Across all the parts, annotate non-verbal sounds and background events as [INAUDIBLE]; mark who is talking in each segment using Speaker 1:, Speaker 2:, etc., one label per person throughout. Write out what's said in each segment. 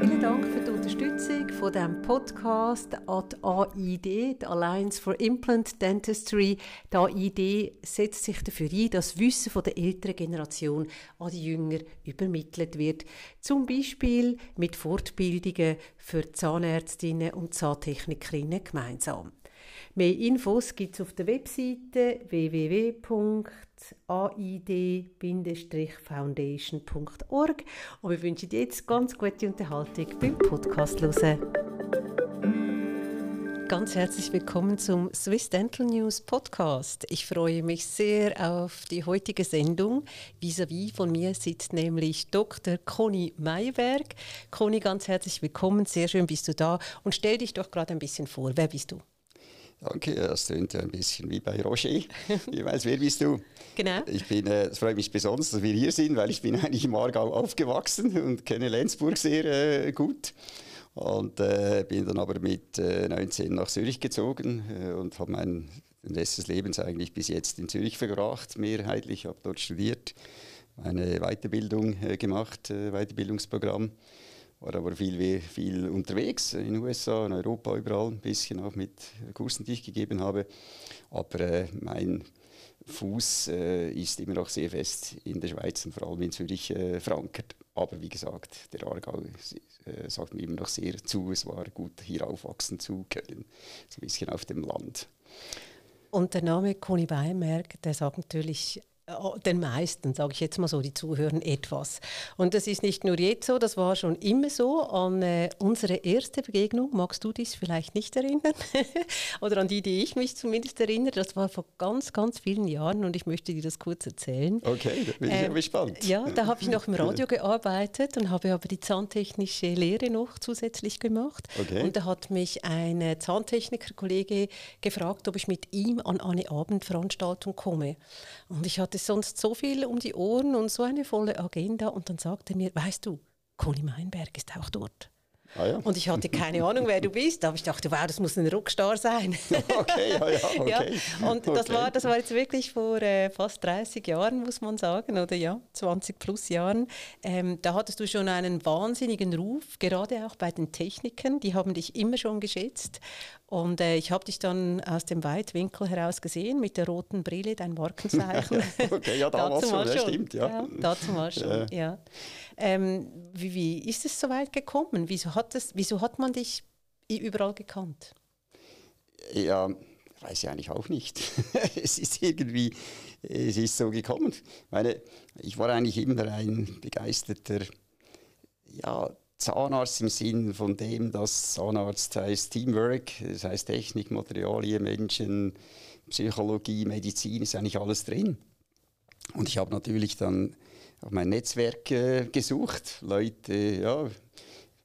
Speaker 1: Vielen Dank für die Unterstützung von dem Podcast an die AID, die Alliance for Implant Dentistry. Die AID setzt sich dafür ein, dass Wissen von der älteren Generation an die Jünger übermittelt wird. Zum Beispiel mit Fortbildungen für Zahnärztinnen und Zahntechnikerinnen gemeinsam. Mehr Infos gibt es auf der Webseite www.aid-foundation.org und wir wünschen dir jetzt ganz gute Unterhaltung beim Podcast hören. Ganz herzlich willkommen zum Swiss Dental News Podcast. Ich freue mich sehr auf die heutige Sendung. Vis-à-vis -vis von mir sitzt nämlich Dr. Conny Mayberg. Conny, ganz herzlich willkommen. Sehr schön bist du da. Und stell dich doch gerade ein bisschen vor. Wer bist du?
Speaker 2: Danke, das klingt ja ein bisschen wie bei Roger. [LAUGHS] Ich weiß, wer bist du?
Speaker 1: Genau.
Speaker 2: Ich bin, äh, es freut mich besonders, dass wir hier sind, weil ich bin eigentlich im Aargau aufgewachsen und kenne Lenzburg sehr äh, gut. Und äh, bin dann aber mit äh, 19 nach Zürich gezogen äh, und habe den Rest des Lebens eigentlich bis jetzt in Zürich verbracht, mehrheitlich. habe dort studiert, meine Weiterbildung äh, gemacht, Weiterbildungsprogramm war aber viel, viel unterwegs in den USA, in Europa, überall ein bisschen auch mit Kursen, die ich gegeben habe. Aber äh, mein Fuß äh, ist immer noch sehr fest in der Schweiz und vor allem in Zürich äh, verankert. Aber wie gesagt, der Aargau äh, sagt mir immer noch sehr zu. Es war gut, hier aufwachsen zu können. So ein bisschen auf dem Land.
Speaker 1: Und der Name Conny Beimerk, der sagt natürlich den meisten, sage ich jetzt mal so, die zuhören etwas. Und das ist nicht nur jetzt so, das war schon immer so. An äh, unsere erste Begegnung, magst du dich vielleicht nicht erinnern? [LAUGHS] Oder an die, die ich mich zumindest erinnere, das war vor ganz, ganz vielen Jahren und ich möchte dir das kurz erzählen.
Speaker 2: Okay, da bin ich ähm, gespannt.
Speaker 1: Ja, da habe ich noch im [LAUGHS] Radio gearbeitet und habe aber die zahntechnische Lehre noch zusätzlich gemacht. Okay. Und da hat mich ein äh, Zahntechniker-Kollege gefragt, ob ich mit ihm an eine Abendveranstaltung komme. Und ich hatte hatte sonst so viel um die Ohren und so eine volle Agenda und dann sagte er mir, weißt du, Conny Meinberg ist auch dort. Ah, ja. Und ich hatte keine Ahnung, wer du bist, aber ich dachte, wow, das muss ein Rockstar sein. [LAUGHS]
Speaker 2: okay, ja, ja, [LAUGHS] okay.
Speaker 1: ja, und das, war, das war jetzt wirklich vor äh, fast 30 Jahren, muss man sagen, oder ja, 20 plus Jahren. Ähm, da hattest du schon einen wahnsinnigen Ruf, gerade auch bei den Technikern, die haben dich immer schon geschätzt. Und äh, ich habe dich dann aus dem Weitwinkel heraus gesehen mit der roten Brille, dein Markenzeichen. [LAUGHS]
Speaker 2: okay, ja, damals schon, ja, stimmt, ja. ja
Speaker 1: dazu mal schon, ja. ja. Ähm, wie, wie ist es so weit gekommen? Wieso hat, es, wieso hat man dich überall gekannt?
Speaker 2: Ja, weiß ich eigentlich auch nicht. [LAUGHS] es ist irgendwie, es ist so gekommen. Ich meine, ich war eigentlich immer ein begeisterter, ja, Zahnarzt im Sinn von dem, dass Zahnarzt heißt Teamwork, das heißt Technik, Materialien, Menschen, Psychologie, Medizin, ist eigentlich alles drin. Und ich habe natürlich dann auf mein Netzwerk äh, gesucht, Leute, ja,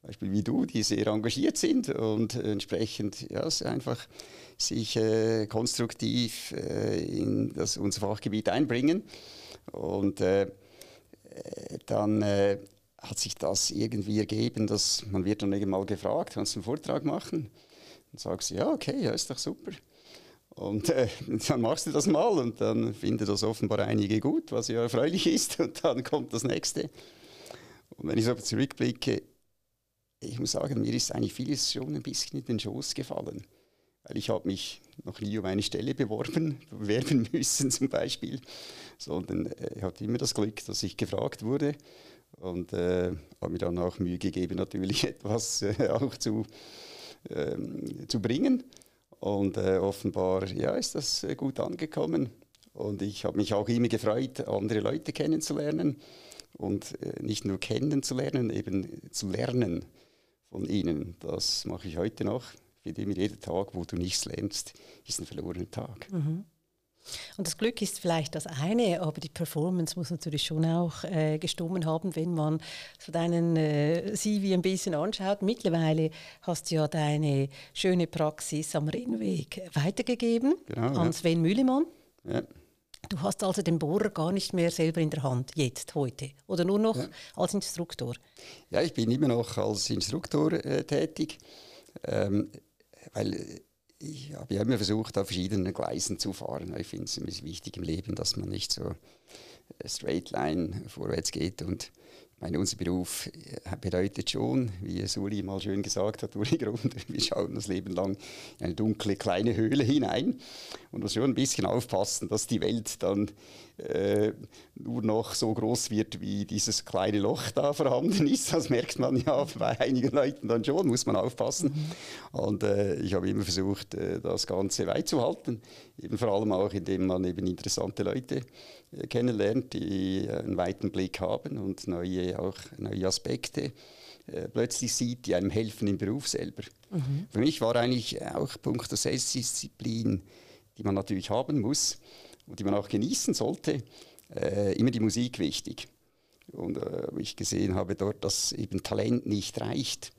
Speaker 2: Beispiel wie du, die sehr engagiert sind und entsprechend ja, einfach sich äh, konstruktiv äh, in das, unser Fachgebiet einbringen. Und äh, dann äh, hat sich das irgendwie ergeben, dass man wird dann irgendwann mal gefragt, kannst du einen Vortrag machen? Dann sagst du, ja, okay, ja, ist doch super. Und äh, [LAUGHS] dann machst du das mal und dann finden das offenbar einige gut, was ja erfreulich [LAUGHS] ist. Und dann kommt das nächste. Und wenn ich so zurückblicke, ich muss sagen, mir ist eigentlich vieles schon ein bisschen in den Schoß gefallen. Weil ich habe mich noch nie um eine Stelle beworben, [LAUGHS] bewerben müssen zum Beispiel, sondern äh, ich hatte immer das Glück, dass ich gefragt wurde und äh, habe mir dann auch Mühe gegeben, natürlich [LAUGHS] etwas äh, auch zu, ähm, zu bringen. Und äh, offenbar ja, ist das äh, gut angekommen. Und ich habe mich auch immer gefreut, andere Leute kennenzulernen und äh, nicht nur kennenzulernen, eben zu lernen von ihnen. Das mache ich heute noch. Ich finde immer, jeder Tag, wo du nichts lernst, ist ein verlorener Tag.
Speaker 1: Mhm. Und das Glück ist vielleicht das eine, aber die Performance muss natürlich schon auch äh, gestummen haben, wenn man so deinen äh, CV ein bisschen anschaut. Mittlerweile hast du ja deine schöne Praxis am Rennweg weitergegeben genau, an Sven Mühlemann. Ja. Du hast also den Bohrer gar nicht mehr selber in der Hand, jetzt, heute, oder nur noch ja. als Instruktor?
Speaker 2: Ja, ich bin immer noch als Instruktor äh, tätig, ähm, weil ich habe immer versucht, auf verschiedenen Gleisen zu fahren. Ich finde es wichtig im Leben, dass man nicht so äh, straight line vorwärts geht und meine, unser Beruf äh, bedeutet schon, wie Suli mal schön gesagt hat, Uli Grund, [LAUGHS] wir schauen das Leben lang in eine dunkle kleine Höhle hinein und muss schon ein bisschen aufpassen, dass die Welt dann äh, nur noch so groß wird, wie dieses kleine Loch da vorhanden ist. Das merkt man ja [LAUGHS] bei einigen Leuten dann schon, muss man aufpassen. Mhm. Und äh, ich habe immer versucht, äh, das Ganze weit zu halten, eben vor allem auch, indem man eben interessante Leute äh, kennenlernt, die einen weiten Blick haben und neue, auch neue Aspekte äh, plötzlich sieht, die einem helfen im Beruf selber. Mhm. Für mich war eigentlich auch Punkt der Selbstdisziplin, die man natürlich haben muss und die man auch genießen sollte, äh, immer die Musik wichtig. Und äh, ich gesehen habe dort, dass eben Talent nicht reicht,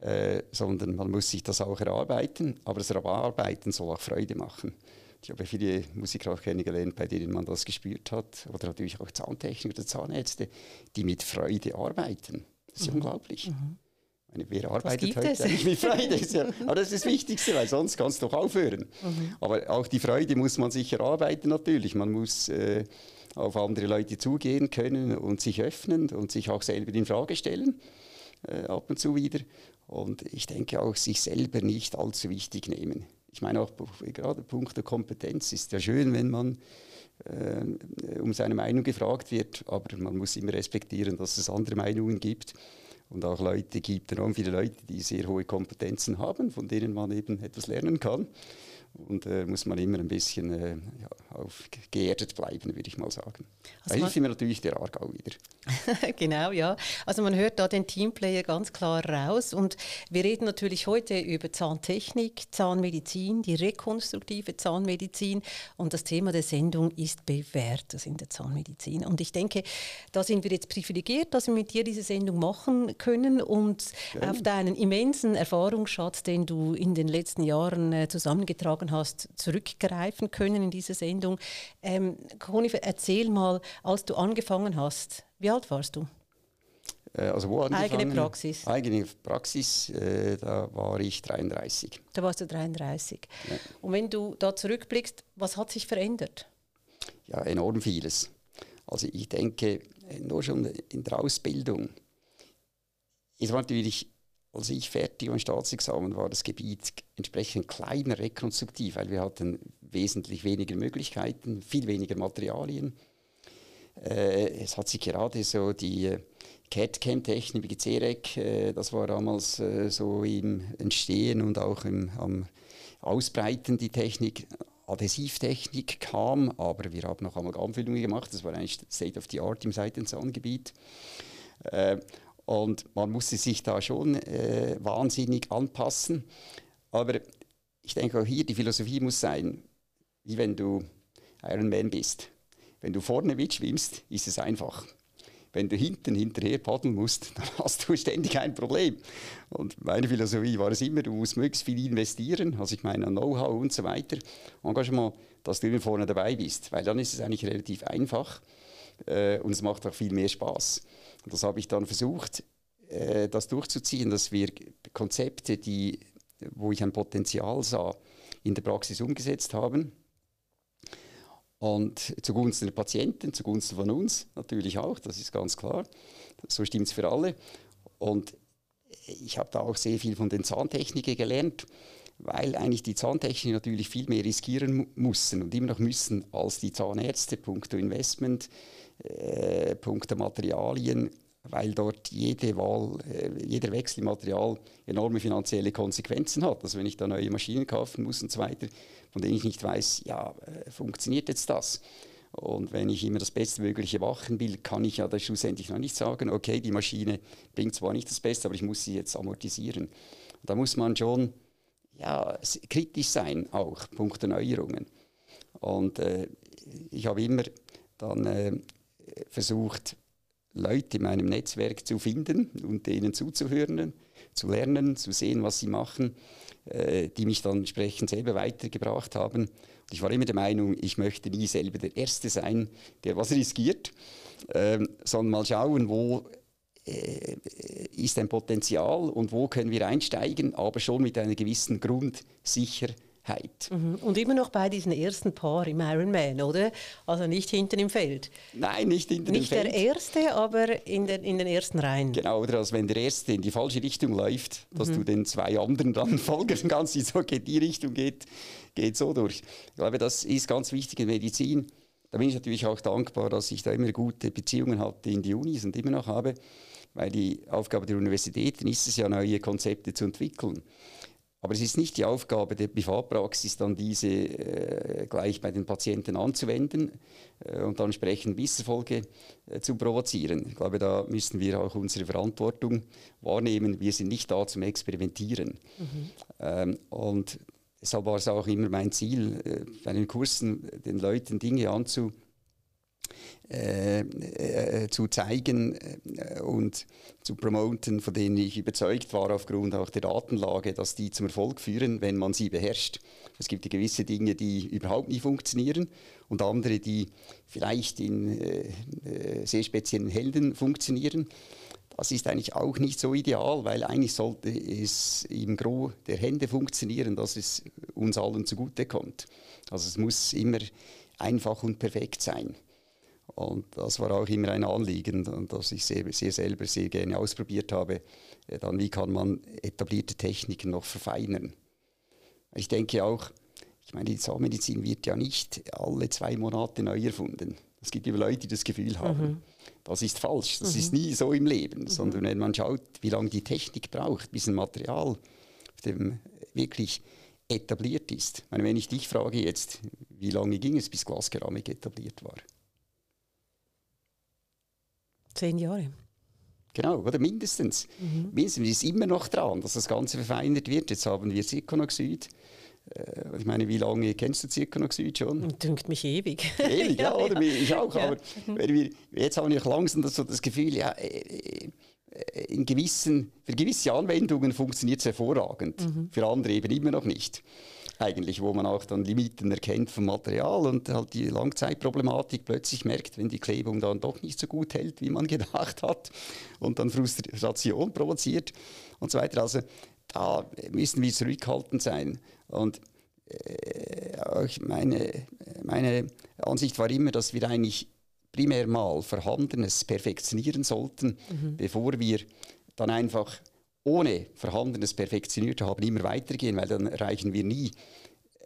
Speaker 2: äh, sondern man muss sich das auch erarbeiten, aber das Erarbeiten soll auch Freude machen. Ich habe viele Musiker auch kennengelernt, bei denen man das gespürt hat. Oder natürlich auch Zahntechniker oder Zahnärzte, die mit Freude arbeiten. Das ist mhm. unglaublich. Mhm. Meine, wer arbeitet heute mit Freude? Ja, [LAUGHS] aber das ist das Wichtigste, weil sonst kannst du doch aufhören. Mhm. Aber auch die Freude muss man sich erarbeiten natürlich. Man muss äh, auf andere Leute zugehen können und sich öffnen und sich auch selber in Frage stellen, äh, ab und zu wieder. Und ich denke auch, sich selber nicht allzu wichtig nehmen. Ich meine auch gerade Punkt der Kompetenz ist ja schön, wenn man äh, um seine Meinung gefragt wird, aber man muss immer respektieren, dass es andere Meinungen gibt und auch Leute gibt, enorm viele Leute, die sehr hohe Kompetenzen haben, von denen man eben etwas lernen kann. Und äh, muss man immer ein bisschen äh, ja, auf geerdet bleiben, würde ich mal sagen. Also da hilft mir natürlich der Aargau wieder. [LAUGHS]
Speaker 1: genau, ja. Also man hört da den Teamplayer ganz klar raus. Und wir reden natürlich heute über Zahntechnik, Zahnmedizin, die rekonstruktive Zahnmedizin. Und das Thema der Sendung ist Bewährtes in der Zahnmedizin. Und ich denke, da sind wir jetzt privilegiert, dass wir mit dir diese Sendung machen können und ja. auf deinen immensen Erfahrungsschatz, den du in den letzten Jahren äh, zusammengetragen angesprochen hast, zurückgreifen können in diese Sendung. Ähm, Conny, erzähl mal, als du angefangen hast, wie alt warst du?
Speaker 2: Äh, also wo
Speaker 1: Eigene Praxis.
Speaker 2: Eigene Praxis, äh, da war ich 33.
Speaker 1: Da warst du 33. Ja. Und wenn du da zurückblickst, was hat sich verändert?
Speaker 2: Ja, enorm vieles. Also ich denke, nur schon in der Ausbildung ist natürlich als ich fertig am Staatsexamen war, das Gebiet entsprechend kleiner rekonstruktiv, weil wir hatten wesentlich weniger Möglichkeiten, viel weniger Materialien. Äh, es hat sich gerade so die CAD-CAM-Technik wie CEREC, äh, das war damals äh, so im Entstehen und auch im, am Ausbreiten die Technik. Adhesivtechnik kam, aber wir haben noch Amalgamfüllungen gemacht, das war eigentlich State of the Art im Seitenzahngebiet. Äh, und man musste sich da schon äh, wahnsinnig anpassen. Aber ich denke auch hier, die Philosophie muss sein, wie wenn du Ironman bist. Wenn du vorne mitschwimmst, ist es einfach. Wenn du hinten hinterher paddeln musst, [LAUGHS] dann hast du ständig ein Problem. Und meine Philosophie war es immer, du musst möglichst viel investieren, also ich meine Know-how und so weiter, Engagement, dass du immer vorne dabei bist, weil dann ist es eigentlich relativ einfach äh, und es macht auch viel mehr Spaß. Und das habe ich dann versucht, äh, das durchzuziehen, dass wir Konzepte, die, wo ich ein Potenzial sah, in der Praxis umgesetzt haben. Und zugunsten der Patienten, zugunsten von uns natürlich auch, das ist ganz klar. So stimmt es für alle. Und ich habe da auch sehr viel von den Zahntechnikern gelernt, weil eigentlich die Zahntechniker natürlich viel mehr riskieren mussten und immer noch müssen als die Zahnärzte, punkto Investment, äh, punkto Materialien, weil dort jede Wahl, äh, jeder Wechsel im Material enorme finanzielle Konsequenzen hat. Also wenn ich da neue Maschinen kaufen muss und so weiter, von denen ich nicht weiß, ja, äh, funktioniert jetzt das? Und wenn ich immer das Bestmögliche machen will, kann ich ja da schlussendlich noch nicht sagen, okay, die Maschine bringt zwar nicht das Beste, aber ich muss sie jetzt amortisieren. Da muss man schon ja, kritisch sein, auch Punkt Neuerungen. Und äh, ich habe immer dann äh, versucht, Leute in meinem Netzwerk zu finden und denen zuzuhören, zu lernen, zu sehen, was sie machen, äh, die mich dann entsprechend selber weitergebracht haben. Und ich war immer der Meinung, ich möchte nie selber der Erste sein, der was riskiert, äh, sondern mal schauen, wo äh, ist ein Potenzial und wo können wir einsteigen, aber schon mit einer gewissen Grundsicherheit
Speaker 1: Mhm. Und immer noch bei diesen ersten Paar im Ironman, oder? Also nicht hinten im Feld.
Speaker 2: Nein, nicht hinten
Speaker 1: nicht
Speaker 2: im Feld.
Speaker 1: Nicht der Erste, aber in, der, in den ersten Reihen.
Speaker 2: Genau, oder als wenn der Erste in die falsche Richtung läuft, dass mhm. du den zwei anderen dann [LAUGHS] folgen kannst, die so geht die Richtung, geht, geht so durch. Ich glaube, das ist ganz wichtig in Medizin. Da bin ich natürlich auch dankbar, dass ich da immer gute Beziehungen hatte in die Unis und immer noch habe, weil die Aufgabe der Universitäten ist es ja, neue Konzepte zu entwickeln. Aber es ist nicht die Aufgabe der Privatpraxis, dann diese äh, gleich bei den Patienten anzuwenden äh, und dann entsprechend Misserfolge äh, zu provozieren. Ich glaube, da müssen wir auch unsere Verantwortung wahrnehmen. Wir sind nicht da zum Experimentieren. Mhm. Ähm, und deshalb war es auch immer mein Ziel, äh, bei den Kursen den Leuten Dinge anzubieten äh, äh, zu zeigen äh, und zu promoten, von denen ich überzeugt war aufgrund auch der Datenlage, dass die zum Erfolg führen, wenn man sie beherrscht. Es gibt gewisse Dinge, die überhaupt nicht funktionieren und andere, die vielleicht in äh, äh, sehr speziellen Helden funktionieren. Das ist eigentlich auch nicht so ideal, weil eigentlich sollte es im Gros der Hände funktionieren, dass es uns allen zugutekommt. Also es muss immer einfach und perfekt sein. Und das war auch immer ein Anliegen, das ich sehr, sehr selber sehr gerne ausprobiert habe. Äh, dann, wie kann man etablierte Techniken noch verfeinern? Ich denke auch, ich meine, die Zahnmedizin wird ja nicht alle zwei Monate neu erfunden. Es gibt immer Leute, die das Gefühl haben, mhm. das ist falsch, das mhm. ist nie so im Leben, mhm. sondern wenn man schaut, wie lange die Technik braucht, bis ein Material auf dem wirklich etabliert ist. Ich meine, wenn ich dich frage jetzt, wie lange ging es, bis Glaskeramik etabliert war?
Speaker 1: Zehn Jahre.
Speaker 2: Genau, oder mindestens. Mhm. Mindestens ist immer noch dran, dass das Ganze verfeinert wird. Jetzt haben wir Zirkonoxid. Äh, ich meine, wie lange kennst du Zirkonoxid schon?
Speaker 1: Dünkt mich ewig. [LAUGHS]
Speaker 2: Ewig, ja, oder? Ich auch. Ja. Aber wir, jetzt haben wir langsam das, so das Gefühl, ja, äh, äh, in gewissen, für gewisse Anwendungen funktioniert es hervorragend, mhm. für andere eben immer noch nicht eigentlich, wo man auch dann Limiten erkennt vom Material und halt die Langzeitproblematik plötzlich merkt, wenn die Klebung dann doch nicht so gut hält, wie man [LAUGHS] gedacht hat und dann Frustration provoziert und so weiter. Also da müssen wir zurückhaltend sein und äh, meine, meine Ansicht war immer, dass wir eigentlich primär mal Vorhandenes perfektionieren sollten, mhm. bevor wir dann einfach ohne Vorhandenes perfektioniert haben, immer weitergehen, weil dann erreichen wir nie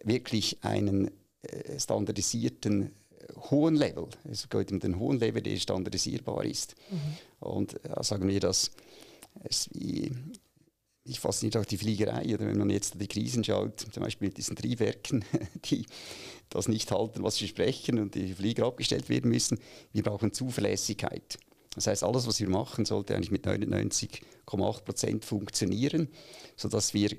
Speaker 2: wirklich einen äh, standardisierten äh, hohen Level. Es geht um den hohen Level, der standardisierbar ist. Mhm. Und äh, sagen wir, dass es wie, ich fasziniert auch die Fliegerei, oder wenn man jetzt die Krisen schaut, zum Beispiel mit diesen Triebwerken, [LAUGHS] die das nicht halten, was sie sprechen und die Flieger abgestellt werden müssen. Wir brauchen Zuverlässigkeit. Das heißt, alles, was wir machen, sollte eigentlich mit 99,8 Prozent funktionieren, sodass wir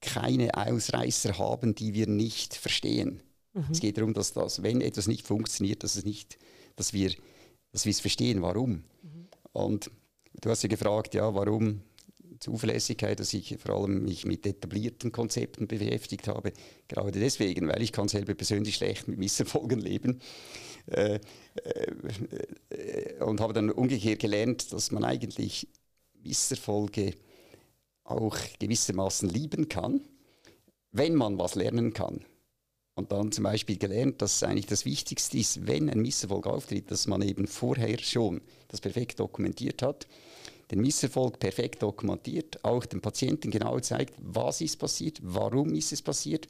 Speaker 2: keine Ausreißer haben, die wir nicht verstehen. Mhm. Es geht darum, dass das, wenn etwas nicht funktioniert, dass, es nicht, dass, wir, dass wir es verstehen, warum. Mhm. Und du hast ja gefragt, ja, warum Zuverlässigkeit, dass ich vor allem mich mit etablierten Konzepten beschäftigt habe. Gerade deswegen, weil ich kann selber persönlich schlecht mit Misserfolgen leben. Äh, äh, und habe dann umgekehrt gelernt, dass man eigentlich Misserfolge auch gewissermaßen lieben kann, wenn man was lernen kann. Und dann zum Beispiel gelernt, dass eigentlich das Wichtigste ist, wenn ein Misserfolg auftritt, dass man eben vorher schon das perfekt dokumentiert hat, den Misserfolg perfekt dokumentiert, auch dem Patienten genau zeigt, was ist passiert, warum ist es passiert,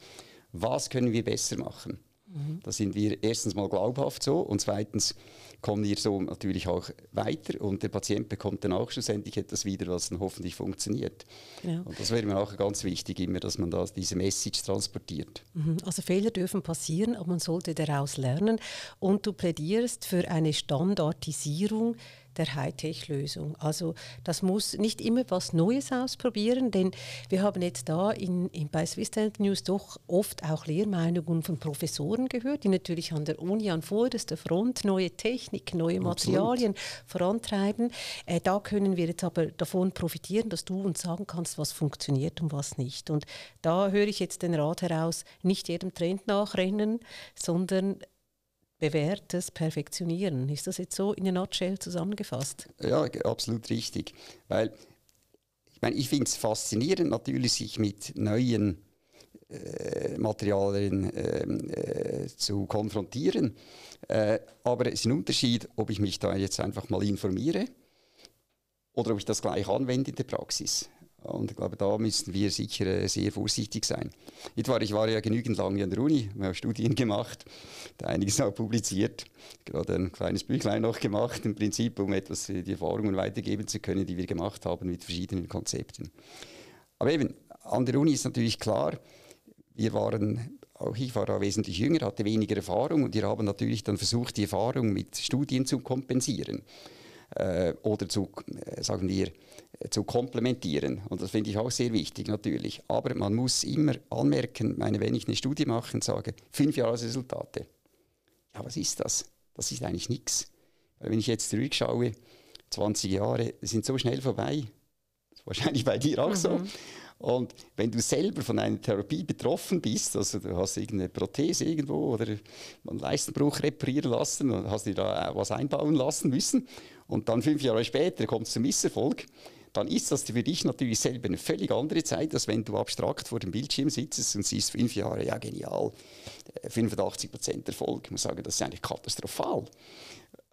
Speaker 2: was können wir besser machen. Mhm. Da sind wir erstens mal glaubhaft so und zweitens kommen wir so natürlich auch weiter und der Patient bekommt dann auch schlussendlich etwas wieder, was dann hoffentlich funktioniert. Ja. Und das wäre mir auch ganz wichtig, immer, dass man da diese Message transportiert.
Speaker 1: Mhm. Also Fehler dürfen passieren, aber man sollte daraus lernen und du plädierst für eine Standardisierung der Hightech-Lösung. Also das muss nicht immer was Neues ausprobieren, denn wir haben jetzt da in, in, bei Swiss Dental News doch oft auch Lehrmeinungen von Professoren gehört, die natürlich an der Uni an vorderster Front neue Technik, neue Materialien Absolut. vorantreiben. Äh, da können wir jetzt aber davon profitieren, dass du uns sagen kannst, was funktioniert und was nicht. Und da höre ich jetzt den Rat heraus, nicht jedem Trend nachrennen, sondern bewährtes Perfektionieren. Ist das jetzt so in der Nutshell zusammengefasst?
Speaker 2: Ja, absolut richtig. Weil ich meine, ich finde es faszinierend, natürlich sich mit neuen äh, Materialien ähm, äh, zu konfrontieren. Äh, aber es ist ein Unterschied, ob ich mich da jetzt einfach mal informiere oder ob ich das gleich anwende in der Praxis. Und ich glaube, da müssen wir sicher äh, sehr vorsichtig sein. Ich war, ja genügend lange an der Uni, wir haben Studien [LAUGHS] gemacht, einiges auch publiziert, gerade ein kleines Büchlein noch gemacht, im Prinzip, um etwas äh, die Erfahrungen weitergeben zu können, die wir gemacht haben mit verschiedenen Konzepten. Aber eben, an der Uni ist natürlich klar, wir waren, auch ich war da wesentlich jünger, hatte weniger Erfahrung und wir haben natürlich dann versucht, die Erfahrung mit Studien zu kompensieren äh, oder zu, äh, sagen wir, zu komplementieren. Und das finde ich auch sehr wichtig natürlich. Aber man muss immer anmerken, meine, wenn ich eine Studie mache und sage, fünf Jahresresultate, ja, was ist das? Das ist eigentlich nichts. Wenn ich jetzt zurückschaue, 20 Jahre sind so schnell vorbei. Das ist wahrscheinlich bei dir auch mhm. so. Und wenn du selber von einer Therapie betroffen bist, also du hast irgendeine Prothese irgendwo oder einen Leistenbruch reparieren lassen und hast dir da was einbauen lassen müssen und dann fünf Jahre später kommt es zum Misserfolg, dann ist das für dich natürlich selber eine völlig andere Zeit, als wenn du abstrakt vor dem Bildschirm sitzt und siehst fünf Jahre, ja genial, 85% äh, Erfolg. Ich muss sagen, das ist eigentlich katastrophal.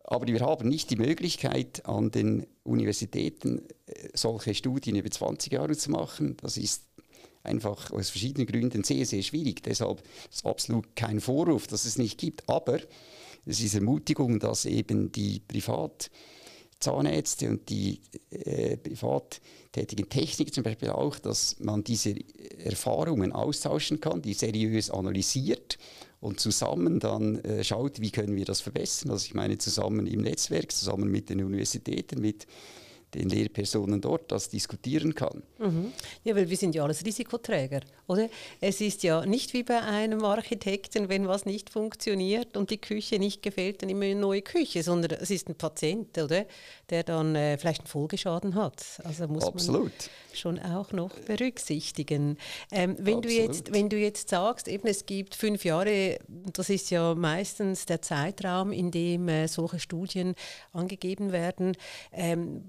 Speaker 2: Aber wir haben nicht die Möglichkeit, an den Universitäten äh, solche Studien über 20 Jahre zu machen. Das ist einfach aus verschiedenen Gründen sehr, sehr schwierig. Deshalb ist absolut kein Vorwurf, dass es nicht gibt. Aber es ist Ermutigung, dass eben die Privatzahnärzte und die äh, privat tätigen Techniker zum Beispiel auch, dass man diese Erfahrungen austauschen kann, die seriös analysiert und zusammen dann äh, schaut, wie können wir das verbessern. Also ich meine zusammen im Netzwerk, zusammen mit den Universitäten, mit den Lehrpersonen dort das diskutieren kann.
Speaker 1: Mhm. Ja, weil wir sind ja alles Risikoträger, oder? Es ist ja nicht wie bei einem Architekten, wenn was nicht funktioniert und die Küche nicht gefällt, dann immer eine neue Küche, sondern es ist ein Patient, oder? Der dann äh, vielleicht einen Folgeschaden hat. Also muss Absolut. man schon auch noch berücksichtigen. Ähm, wenn, du jetzt, wenn du jetzt sagst, eben es gibt fünf Jahre, das ist ja meistens der Zeitraum, in dem äh, solche Studien angegeben werden, ähm,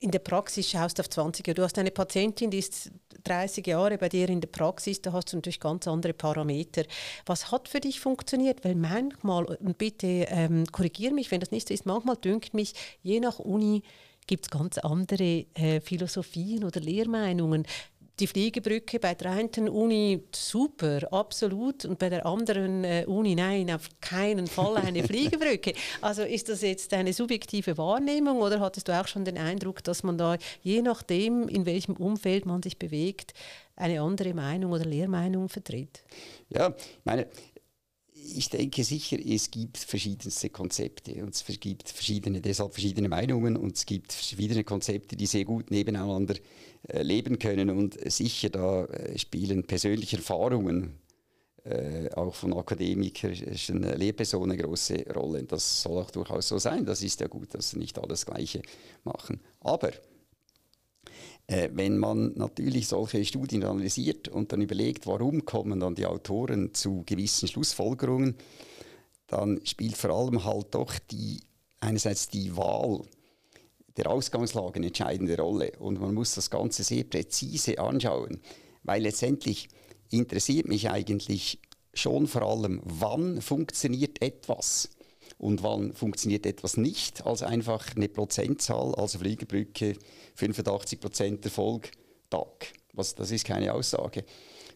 Speaker 1: in der Praxis schaust auf 20 Jahre. Du hast eine Patientin, die ist 30 Jahre bei dir in der Praxis, da hast du natürlich ganz andere Parameter. Was hat für dich funktioniert? Weil manchmal, und bitte ähm, korrigiere mich, wenn das nicht so ist, manchmal dünkt mich, je nach Uni gibt es ganz andere äh, Philosophien oder Lehrmeinungen die Fliegebrücke bei der einen Uni super, absolut, und bei der anderen äh, Uni nein, auf keinen Fall eine Fliegebrücke. [LAUGHS] Also ist das jetzt eine subjektive Wahrnehmung oder hattest du auch schon den Eindruck, dass man da je nachdem, in welchem Umfeld man sich bewegt, eine andere Meinung oder Lehrmeinung vertritt?
Speaker 2: Ja, meine, ich denke sicher, es gibt verschiedenste Konzepte und es gibt verschiedene, deshalb verschiedene Meinungen und es gibt verschiedene Konzepte, die sehr gut nebeneinander äh, leben können und sicher da äh, spielen persönliche Erfahrungen äh, auch von akademikerischen Lehrpersonen eine große Rolle. Das soll auch durchaus so sein. Das ist ja gut, dass sie nicht alles Gleiche machen. Aber äh, wenn man natürlich solche Studien analysiert und dann überlegt, warum kommen dann die Autoren zu gewissen Schlussfolgerungen, dann spielt vor allem halt doch die, einerseits die Wahl der Ausgangslage eine entscheidende Rolle. Und man muss das Ganze sehr präzise anschauen, weil letztendlich interessiert mich eigentlich schon vor allem, wann funktioniert etwas und wann funktioniert etwas nicht, als einfach eine Prozentzahl, also Fliegerbrücke 85% Erfolg, Tag. Was, das ist keine Aussage.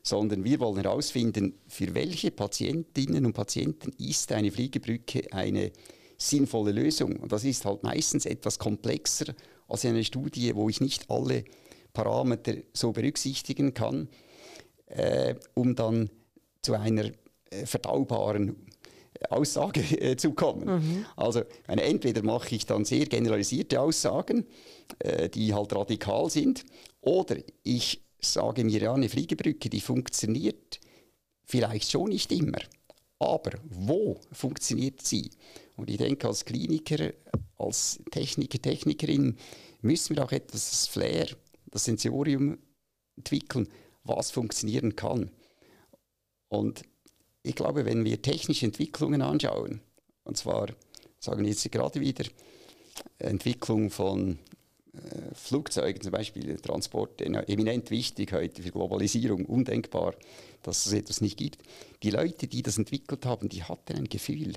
Speaker 2: Sondern wir wollen herausfinden, für welche Patientinnen und Patienten ist eine Fliegerbrücke eine sinnvolle Lösung. Und das ist halt meistens etwas komplexer als eine Studie, wo ich nicht alle Parameter so berücksichtigen kann, äh, um dann zu einer äh, verdaubaren Aussage äh, zu kommen. Mhm. Also meine, entweder mache ich dann sehr generalisierte Aussagen, äh, die halt radikal sind, oder ich sage mir, ja, eine Fliegebrücke, die funktioniert vielleicht schon nicht immer. Aber wo funktioniert sie? Und ich denke, als Kliniker, als Techniker, Technikerin müssen wir auch etwas das Flair, das Sensorium entwickeln, was funktionieren kann. Und ich glaube, wenn wir technische Entwicklungen anschauen, und zwar sagen wir jetzt gerade wieder Entwicklung von äh, Flugzeugen zum Beispiel, Transport, eminent wichtig heute für Globalisierung, undenkbar, dass es etwas nicht gibt. Die Leute, die das entwickelt haben, die hatten ein Gefühl.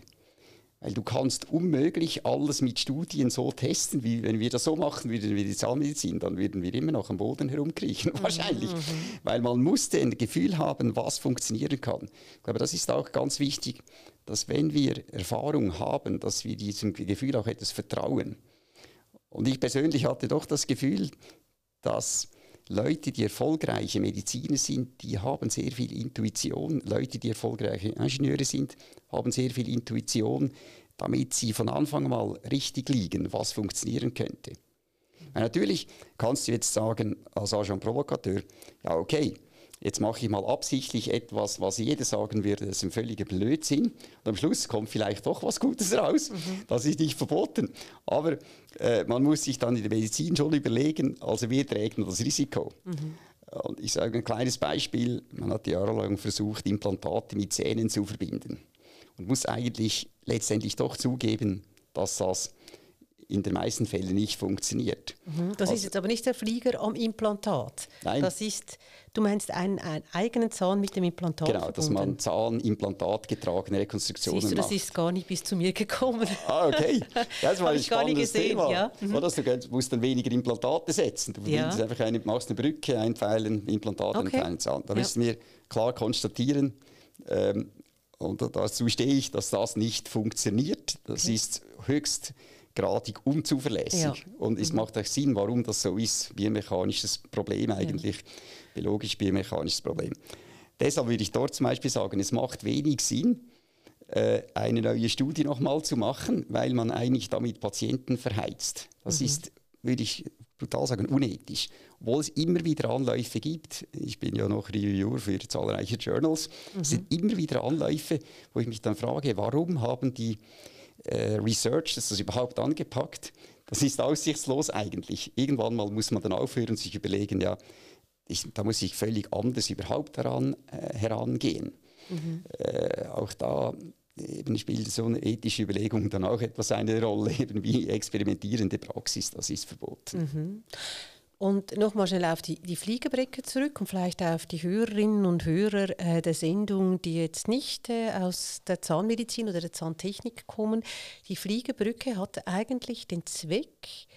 Speaker 2: Weil du kannst unmöglich alles mit Studien so testen, wie wenn wir das so machen würden wie die Zahnmedizin, dann würden wir immer noch am Boden herumkriechen, [LAUGHS] mhm, wahrscheinlich. Mhm. Weil man musste ein Gefühl haben, was funktionieren kann. Ich glaube, das ist auch ganz wichtig, dass wenn wir Erfahrung haben, dass wir diesem Gefühl auch etwas vertrauen. Und ich persönlich hatte doch das Gefühl, dass Leute, die erfolgreiche Mediziner sind, die haben sehr viel Intuition. Leute, die erfolgreiche Ingenieure sind, haben sehr viel Intuition, damit sie von Anfang mal richtig liegen, was funktionieren könnte. natürlich kannst du jetzt sagen, als Agent Provokateur, ja okay, jetzt mache ich mal absichtlich etwas, was jeder sagen würde, das ist ein völliger Blödsinn. Und am Schluss kommt vielleicht doch was Gutes raus. Mhm. Das ist nicht verboten. Aber äh, man muss sich dann in der Medizin schon überlegen, also wer trägt das Risiko? Mhm. Und ich sage ein kleines Beispiel. Man hat jahrelang versucht, Implantate mit Zähnen zu verbinden. Und muss eigentlich letztendlich doch zugeben, dass das in den meisten Fällen nicht funktioniert.
Speaker 1: Mhm. Das also, ist jetzt aber nicht der Flieger am Implantat.
Speaker 2: Nein.
Speaker 1: Das ist, du meinst einen, einen eigenen Zahn mit dem Implantat
Speaker 2: Genau, verbunden. dass man Zahnimplantat getragene Rekonstruktionen
Speaker 1: Siehst du, das macht. ist gar nicht bis zu mir gekommen.
Speaker 2: Ah, okay. [LAUGHS] Das war ein spannendes Thema. Ja. Mhm. Oder, du musst dann weniger Implantate setzen. Du ja. einfach eine, machst eine Brücke, einpfeilen, Implantate, okay. einpfeilen Zahn. Da ja. müssen wir klar konstatieren, ähm, und dazu stehe ich, dass das nicht funktioniert. Das okay. ist höchst gradig unzuverlässig. Ja. Und es mhm. macht auch Sinn, warum das so ist. Biomechanisches Problem eigentlich, ja. biologisch biomechanisches Problem. Deshalb würde ich dort zum Beispiel sagen, es macht wenig Sinn, äh, eine neue Studie nochmal zu machen, weil man eigentlich damit Patienten verheizt. Das mhm. ist, würde ich brutal sagen, unethisch. Obwohl es immer wieder Anläufe gibt, ich bin ja noch Reviewer für zahlreiche Journals, mhm. es sind immer wieder Anläufe, wo ich mich dann frage, warum haben die äh, Research, das ist überhaupt angepackt. Das ist aussichtslos eigentlich. Irgendwann mal muss man dann aufhören und sich überlegen, ja, ich, da muss ich völlig anders überhaupt heran, äh, herangehen. Mhm. Äh, auch da eben spielt so eine ethische Überlegung dann auch etwas eine Rolle, [LAUGHS] eben wie experimentierende Praxis, das ist verboten.
Speaker 1: Mhm. Und nochmal schnell auf die, die Fliegerbrecke zurück und vielleicht auf die Hörerinnen und Hörer äh, der Sendung, die jetzt nicht äh, aus der Zahnmedizin oder der Zahntechnik kommen. Die Fliegebrücke hat eigentlich den Zweck,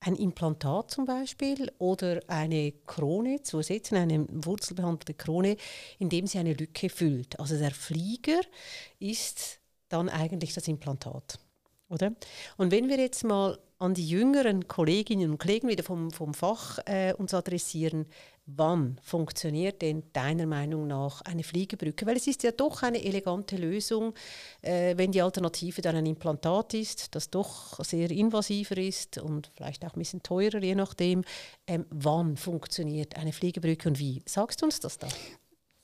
Speaker 1: ein Implantat zum Beispiel oder eine Krone zu ersetzen, eine wurzelbehandelte Krone, indem sie eine Lücke füllt. Also der Flieger ist dann eigentlich das Implantat. Oder? Und wenn wir jetzt mal an die jüngeren Kolleginnen und Kollegen wieder vom, vom Fach äh, uns adressieren, wann funktioniert denn deiner Meinung nach eine Fliegebrücke? Weil es ist ja doch eine elegante Lösung, äh, wenn die Alternative dann ein Implantat ist, das doch sehr invasiver ist und vielleicht auch ein bisschen teurer, je nachdem. Ähm, wann funktioniert eine Fliegebrücke und wie? Sagst du uns das da?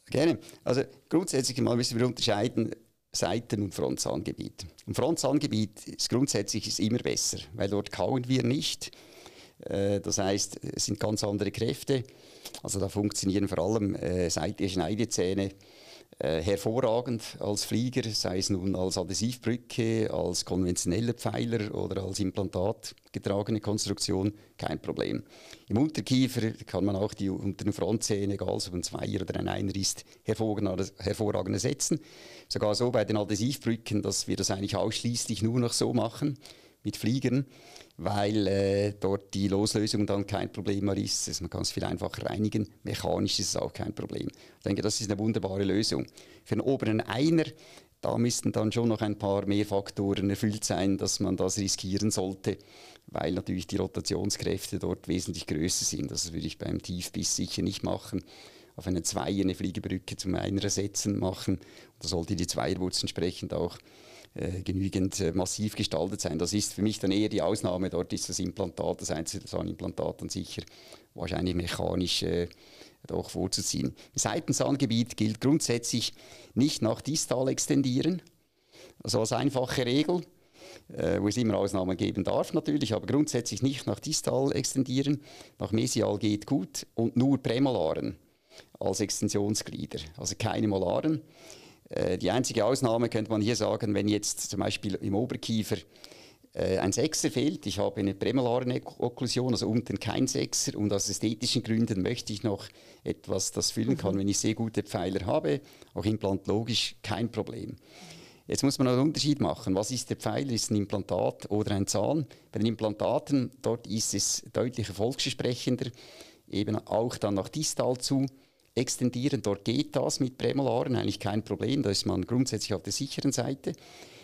Speaker 2: Gerne. Also grundsätzlich mal müssen wir unterscheiden Seiten- und Frontzahngebiet. Im Frontzahngebiet ist grundsätzlich ist immer besser, weil dort kauen wir nicht. Äh, das heißt, es sind ganz andere Kräfte. Also da funktionieren vor allem äh, Schneidezähne äh, hervorragend als Flieger, sei es nun als Adhesivbrücke, als konventioneller Pfeiler oder als Implantat getragene Konstruktion, kein Problem. Im Unterkiefer kann man auch die unteren Frontzähne, egal ob ein Zweier oder ein Einer ist, hervorragend, ersetzen. Sogar so bei den Adhesivbrücken, dass wir das eigentlich ausschließlich nur noch so machen mit Fliegern, weil äh, dort die Loslösung dann kein Problem mehr ist. Also man kann es viel einfacher reinigen. Mechanisch ist es auch kein Problem. Ich denke, das ist eine wunderbare Lösung. Für den oberen Einer, da müssten dann schon noch ein paar mehr Faktoren erfüllt sein, dass man das riskieren sollte, weil natürlich die Rotationskräfte dort wesentlich größer sind. Das würde ich beim Tiefbiss sicher nicht machen auf eine Zweier eine Fliegebrücke zum Einer ersetzen machen. Da sollte die Zweierwurzel entsprechend auch äh, genügend äh, massiv gestaltet sein. Das ist für mich dann eher die Ausnahme. Dort ist das Implantat, das Einzelzahnimplantat dann sicher wahrscheinlich mechanisch äh, doch vorzuziehen. Im Seitenzahngebiet gilt grundsätzlich nicht nach distal extendieren. Also als einfache Regel, äh, wo es immer Ausnahmen geben darf natürlich, aber grundsätzlich nicht nach distal extendieren. Nach mesial geht gut und nur Prämolaren als Extensionsglieder, also keine Molaren. Äh, die einzige Ausnahme könnte man hier sagen, wenn jetzt zum Beispiel im Oberkiefer äh, ein Sechser fehlt. Ich habe eine prämolare Okklusion, also unten kein Sechser. Und aus ästhetischen Gründen möchte ich noch etwas, das füllen kann, mhm. wenn ich sehr gute Pfeiler habe. Auch implantologisch kein Problem. Jetzt muss man einen Unterschied machen. Was ist der Pfeiler? Ist ein Implantat oder ein Zahn? Bei den Implantaten, dort ist es deutlich erfolgsversprechender, eben auch dann nach distal zu extendieren. Dort geht das mit Prämolaren eigentlich kein Problem. Da ist man grundsätzlich auf der sicheren Seite.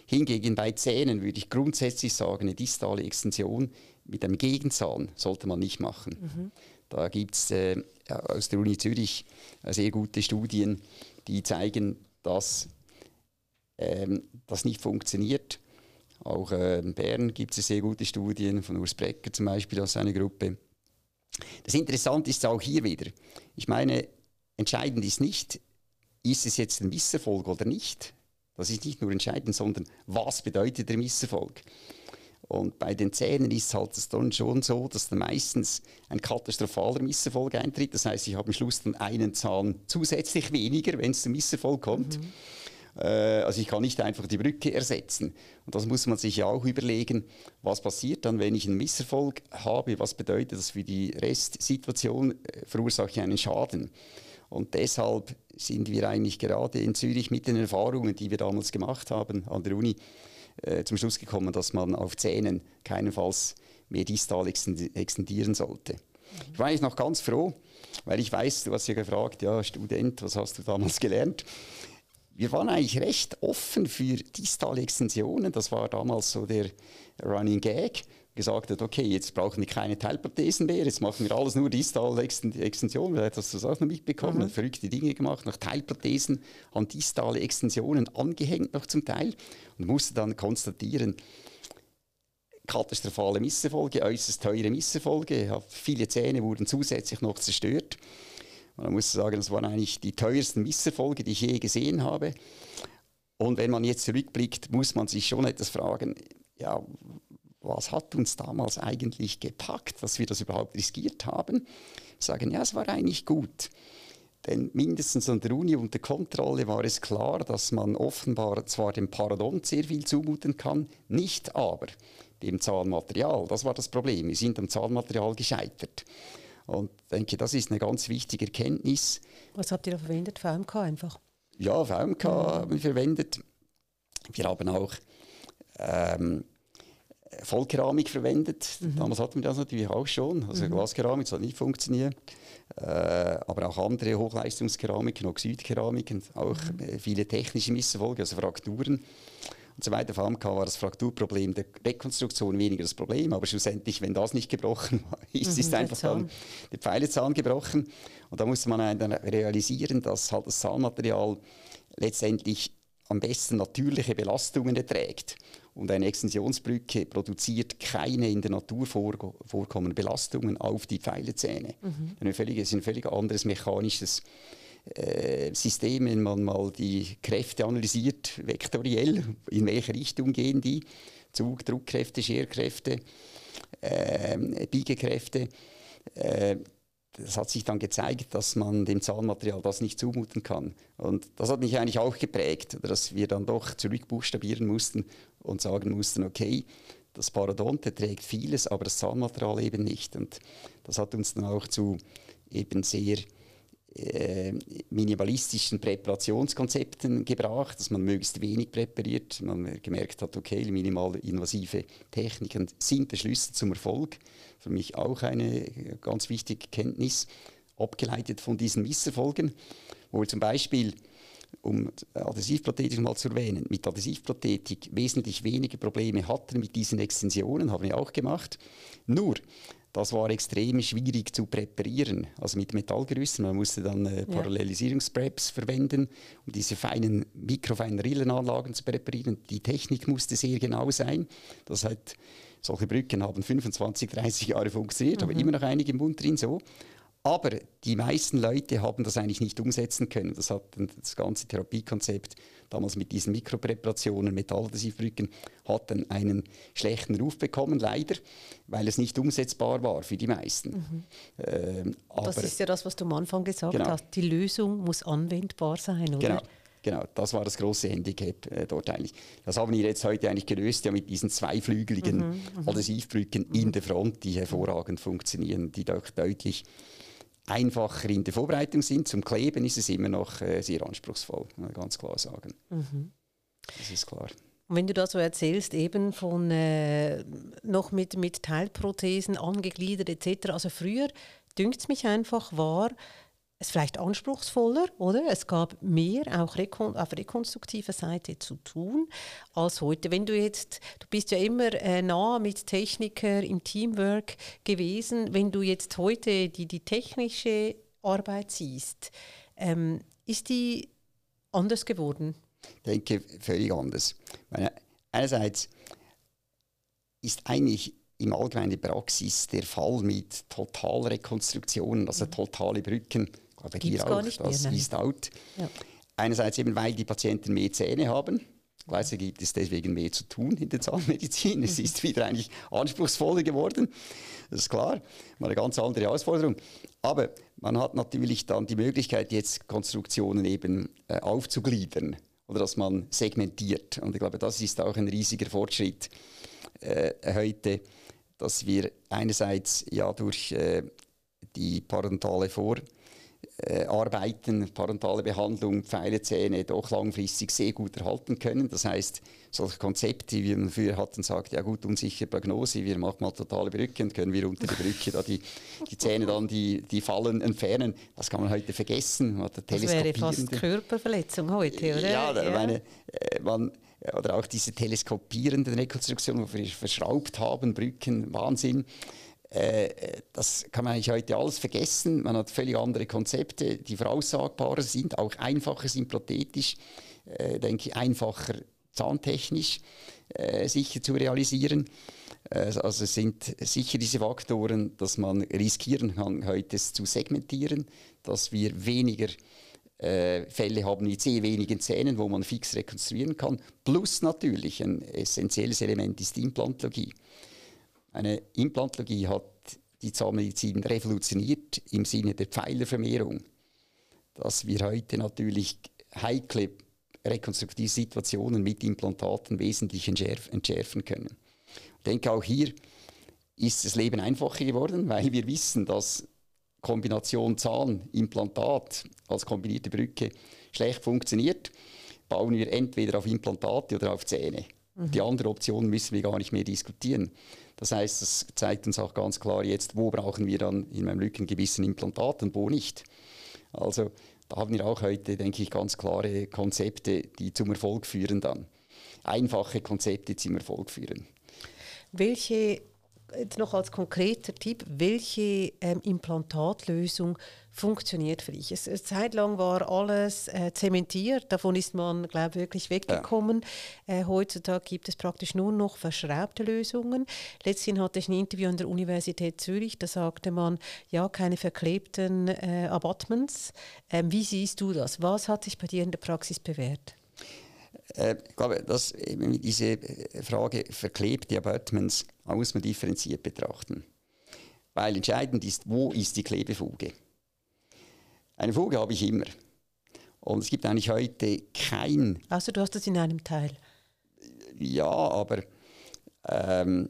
Speaker 2: Hingegen bei Zähnen würde ich grundsätzlich sagen, eine distale Extension mit einem Gegenzahn sollte man nicht machen. Mhm. Da gibt es äh, aus der Uni Zürich äh, sehr gute Studien, die zeigen, dass ähm, das nicht funktioniert. Auch äh, in Bern gibt es sehr gute Studien, von Urs Brecker zum Beispiel aus seiner Gruppe. Das Interessante ist auch hier wieder, ich meine, entscheidend ist nicht, ist es jetzt ein Misserfolg oder nicht. Das ist nicht nur entscheidend, sondern was bedeutet der Misserfolg? Und bei den Zähnen ist es halt dann schon so, dass dann meistens ein katastrophaler Misserfolg eintritt. Das heißt, ich habe am Schluss dann einen Zahn zusätzlich weniger, wenn es zum Misserfolg kommt. Mhm. Äh, also ich kann nicht einfach die Brücke ersetzen. Und das muss man sich ja auch überlegen, was passiert dann, wenn ich einen Misserfolg habe, was bedeutet das für die Restsituation, äh, verursache ich einen Schaden. Und deshalb sind wir eigentlich gerade in Zürich mit den Erfahrungen, die wir damals gemacht haben an der Uni, äh, zum Schluss gekommen, dass man auf Zähnen keinenfalls mehr distal extendieren sollte. Ich war eigentlich noch ganz froh, weil ich weiß, du hast ja gefragt, ja, Student, was hast du damals gelernt? Wir waren eigentlich recht offen für distale Extensionen. Das war damals so der Running Gag gesagt hat, okay, jetzt brauchen wir keine Teilprothesen mehr, jetzt machen wir alles nur distale Extension, vielleicht hast du das auch noch mitbekommen, mhm. verrückte Dinge gemacht, noch Teilprothesen an distale Extensionen angehängt noch zum Teil und musste dann konstatieren, katastrophale Misserfolge, äußerst teure Misserfolge, viele Zähne wurden zusätzlich noch zerstört. Man muss sagen, das waren eigentlich die teuersten Misserfolge, die ich je gesehen habe. Und wenn man jetzt zurückblickt, muss man sich schon etwas fragen, ja, was hat uns damals eigentlich gepackt, dass wir das überhaupt riskiert haben? Sagen, ja, es war eigentlich gut. Denn mindestens an der Uni unter Kontrolle war es klar, dass man offenbar zwar dem Parodont sehr viel zumuten kann, nicht aber dem Zahnmaterial. Das war das Problem. Wir sind am Zahnmaterial gescheitert. Und ich denke, das ist eine ganz wichtige Erkenntnis.
Speaker 1: Was habt ihr da verwendet? VMK einfach?
Speaker 2: Ja, VMK mhm. haben wir verwendet. Wir haben auch ähm, Vollkeramik verwendet. Mhm. Damals hatten wir das natürlich auch schon. Also mhm. Glaskeramik, das hat nicht funktioniert. Äh, aber auch andere Hochleistungskeramiken, Oxidkeramiken, auch mhm. Äh, viele technische Misserfolge, also Frakturen und weiter. Vor allem war das Frakturproblem der Rekonstruktion weniger das Problem, aber schlussendlich, wenn das nicht gebrochen [LAUGHS] ist, mhm, ist einfach der dann der Pfeilezahn gebrochen. Und da musste man dann realisieren, dass halt das Zahnmaterial letztendlich am besten natürliche Belastungen erträgt. Und eine Extensionsbrücke produziert keine in der Natur vorkommenden Belastungen auf die Pfeilezähne. Mhm. Es ist ein völlig anderes mechanisches äh, System, wenn man mal die Kräfte analysiert, vektoriell, in welche Richtung gehen die, Zug, Druckkräfte, Scherkräfte, äh, Biegekräfte. Äh, das hat sich dann gezeigt, dass man dem Zahnmaterial das nicht zumuten kann. Und das hat mich eigentlich auch geprägt, dass wir dann doch zurückbuchstabieren mussten und sagen mussten, okay, das Parodonte trägt vieles, aber das Zahnmaterial eben nicht. Und das hat uns dann auch zu eben sehr äh, minimalistischen Präparationskonzepten gebracht, dass man möglichst wenig präpariert. Man gemerkt hat, okay, minimal invasive Techniken sind der Schlüssel zum Erfolg. Für mich auch eine ganz wichtige Kenntnis, abgeleitet von diesen Misserfolgen, wo wir zum Beispiel um Adhesivprothetik mal zu erwähnen, mit Adhesivprothetik wesentlich weniger Probleme hatten mit diesen Extensionen, haben wir auch gemacht. Nur, das war extrem schwierig zu präparieren. Also mit Metallgerüsten, man musste dann äh, Parallelisierungspreps verwenden, um diese feinen, mikrofeinen Rillenanlagen zu präparieren. Die Technik musste sehr genau sein. Das hat, solche Brücken haben 25, 30 Jahre funktioniert, mhm. aber immer noch einige im Mund drin so. Aber die meisten Leute haben das eigentlich nicht umsetzen können. Das hat das ganze Therapiekonzept damals mit diesen Mikropräparationen, Metalladhesivbrücken, hat dann einen schlechten Ruf bekommen, leider, weil es nicht umsetzbar war für die meisten. Mhm.
Speaker 1: Ähm, das ist ja das, was du am Anfang gesagt genau. hast. Die Lösung muss anwendbar sein, oder?
Speaker 2: Genau. Genau, das war das große Handicap äh, dort eigentlich. Das haben wir jetzt heute eigentlich gelöst, ja mit diesen zweiflügeligen mhm, mhm. Adhesivbrücken mhm. in der Front, die hervorragend funktionieren, die doch deutlich einfacher in der Vorbereitung sind. Zum Kleben ist es immer noch äh, sehr anspruchsvoll, ganz klar sagen. Mhm. Das ist klar.
Speaker 1: Und wenn du da so erzählst, eben von äh, noch mit, mit Teilprothesen angegliedert etc., also früher dünkt es mich einfach, war es vielleicht anspruchsvoller, oder? Es gab mehr auch rekon auf rekonstruktiver Seite zu tun als heute. Wenn du jetzt, du bist ja immer äh, nah mit Techniker im Teamwork gewesen, wenn du jetzt heute die, die technische Arbeit siehst, ähm, ist die anders geworden?
Speaker 2: Ich denke, völlig anders. Meine, einerseits ist eigentlich im allgemeinen Praxis der Fall mit Totalrekonstruktionen, also mhm. totale Brücken, aber Gibt's hier auch, das mehr, ist out. Ja. Einerseits eben, weil die Patienten mehr Zähne haben, Gleichzeitig gibt es deswegen mehr zu tun in der Zahnmedizin. Es ist wieder eigentlich anspruchsvoller geworden. Das ist klar, mal eine ganz andere Herausforderung. Aber man hat natürlich dann die Möglichkeit, jetzt Konstruktionen eben äh, aufzugliedern oder dass man segmentiert. Und ich glaube, das ist auch ein riesiger Fortschritt äh, heute, dass wir einerseits ja durch äh, die parental Vorarbeiten, parentale Behandlung, Pfeilezähne doch langfristig sehr gut erhalten können. Das heißt, solche Konzepte, wie man früher hatten, sagt, ja gut, unsichere Prognose, wir machen mal totale Brücke und können wir unter der Brücke da die, die Zähne dann, die, die Fallen entfernen. Das kann man heute vergessen. Man
Speaker 1: das wäre fast Körperverletzung heute, oder?
Speaker 2: Ja, ja. Meine, äh, man, oder auch diese teleskopierenden Rekonstruktionen, wo wir verschraubt haben, Brücken, Wahnsinn. Äh, das kann man eigentlich heute alles vergessen. Man hat völlig andere Konzepte, die voraussagbarer sind, auch einfacher sind prothetisch, äh, denke ich, einfacher zahntechnisch äh, sicher zu realisieren. Äh, also sind sicher diese Faktoren, dass man riskieren kann, heute es zu segmentieren, dass wir weniger äh, Fälle haben mit sehr wenigen Zähnen, wo man fix rekonstruieren kann. Plus natürlich ein essentielles Element ist die Implantologie. Eine Implantologie hat die Zahnmedizin revolutioniert im Sinne der Pfeilervermehrung, dass wir heute natürlich heikle rekonstruktive Situationen mit Implantaten wesentlich entschärfen können. Ich denke, auch hier ist das Leben einfacher geworden, weil wir wissen, dass Kombination Zahn-Implantat als kombinierte Brücke schlecht funktioniert, bauen wir entweder auf Implantate oder auf Zähne. Mhm. Die andere Option müssen wir gar nicht mehr diskutieren. Das heißt, das zeigt uns auch ganz klar jetzt, wo brauchen wir dann in meinem Lückengebiss ein Implantat und wo nicht. Also da haben wir auch heute, denke ich, ganz klare Konzepte, die zum Erfolg führen dann. Einfache Konzepte, die zum Erfolg führen.
Speaker 1: Welche jetzt noch als konkreter Tipp, welche ähm, Implantatlösung funktioniert für dich? Es, eine Zeit lang war alles äh, zementiert, davon ist man, glaube ich, wirklich weggekommen. Ja. Äh, heutzutage gibt es praktisch nur noch verschraubte Lösungen. Letztens hatte ich ein Interview an der Universität Zürich, da sagte man, ja, keine verklebten äh, Abattements. Ähm, wie siehst du das? Was hat sich bei dir in der Praxis bewährt?
Speaker 2: Äh, ich glaube, dass diese äh, Frage verklebte Abutments muss man differenziert betrachten. Weil entscheidend ist, wo ist die Klebefuge? Eine Fuge habe ich immer. Und es gibt eigentlich heute kein.
Speaker 1: Also du hast das in einem Teil.
Speaker 2: Ja, aber ähm,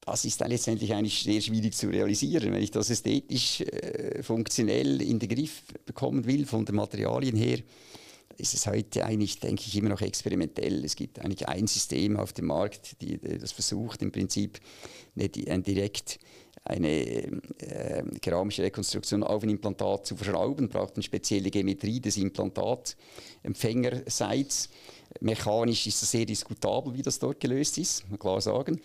Speaker 2: das ist dann letztendlich eigentlich sehr schwierig zu realisieren. Wenn ich das ästhetisch äh, funktionell in den Griff bekommen will, von den Materialien her, ist es heute eigentlich, denke ich, immer noch experimentell. Es gibt eigentlich ein System auf dem Markt, die, das versucht im Prinzip nicht ein direkt eine äh, keramische Rekonstruktion auf ein Implantat zu verschrauben, braucht eine spezielle Geometrie des Implantatempfängerseits. Mechanisch ist es sehr diskutabel, wie das dort gelöst ist, klar sagen.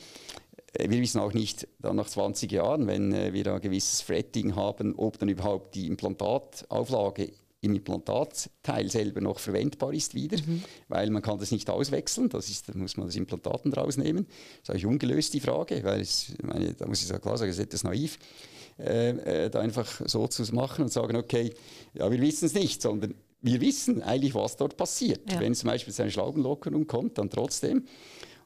Speaker 2: Äh, wir wissen auch nicht, dann nach 20 Jahren, wenn äh, wir ein gewisses Fretting haben, ob dann überhaupt die Implantatauflage im Implantatteil selber noch verwendbar ist wieder, mhm. weil man kann das nicht auswechseln, das ist, da muss man das Implantaten rausnehmen. Das ist eigentlich ungelöst, die Frage, weil es, meine, da muss ich klar sagen, es ist etwas naiv, äh, äh, da einfach so zu machen und sagen, okay, ja, wir wissen es nicht, sondern wir wissen eigentlich, was dort passiert. Ja. Wenn zum Beispiel eine Schlaubenlockerung kommt, dann trotzdem